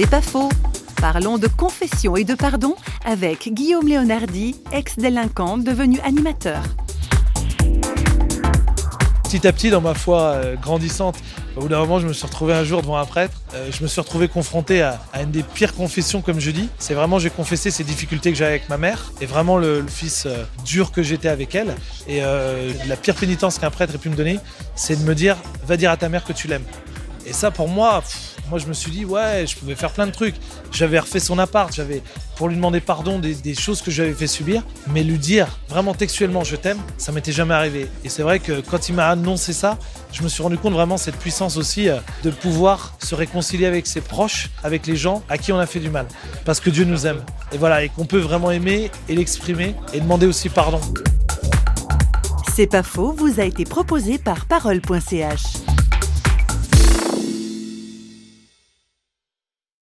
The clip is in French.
C'est pas faux. Parlons de confession et de pardon avec Guillaume Leonardi, ex-délinquant devenu animateur. Petit à petit, dans ma foi euh, grandissante, au bout d'un moment, je me suis retrouvé un jour devant un prêtre. Euh, je me suis retrouvé confronté à, une des pires confessions, comme je dis. C'est vraiment, j'ai confessé ces difficultés que j'avais avec ma mère et vraiment le, fils euh, dur que j'étais avec elle. Et la pire pénitence qu'un prêtre ait pu me donner, c'est de me dire, va dire à ta mère que tu l'aimes. Et ça, pour moi, moi, je me suis dit, ouais, je pouvais faire plein de trucs. J'avais refait son appart, j'avais, pour lui demander pardon des, choses que j'avais fait subir, mais lui dire vraiment textuellement je t'aime, ça m'était jamais arrivé. Et c'est vrai que quand il m'a annoncé ça, je me suis rendu compte vraiment cette puissance aussi euh, de pouvoir se réconcilier avec ses proches, avec les gens à qui on a fait du mal. Parce que Dieu nous aime. Et voilà, et qu'on peut vraiment aimer et l'exprimer et demander aussi pardon. C'est pas faux, vous a été proposé par parole.ch.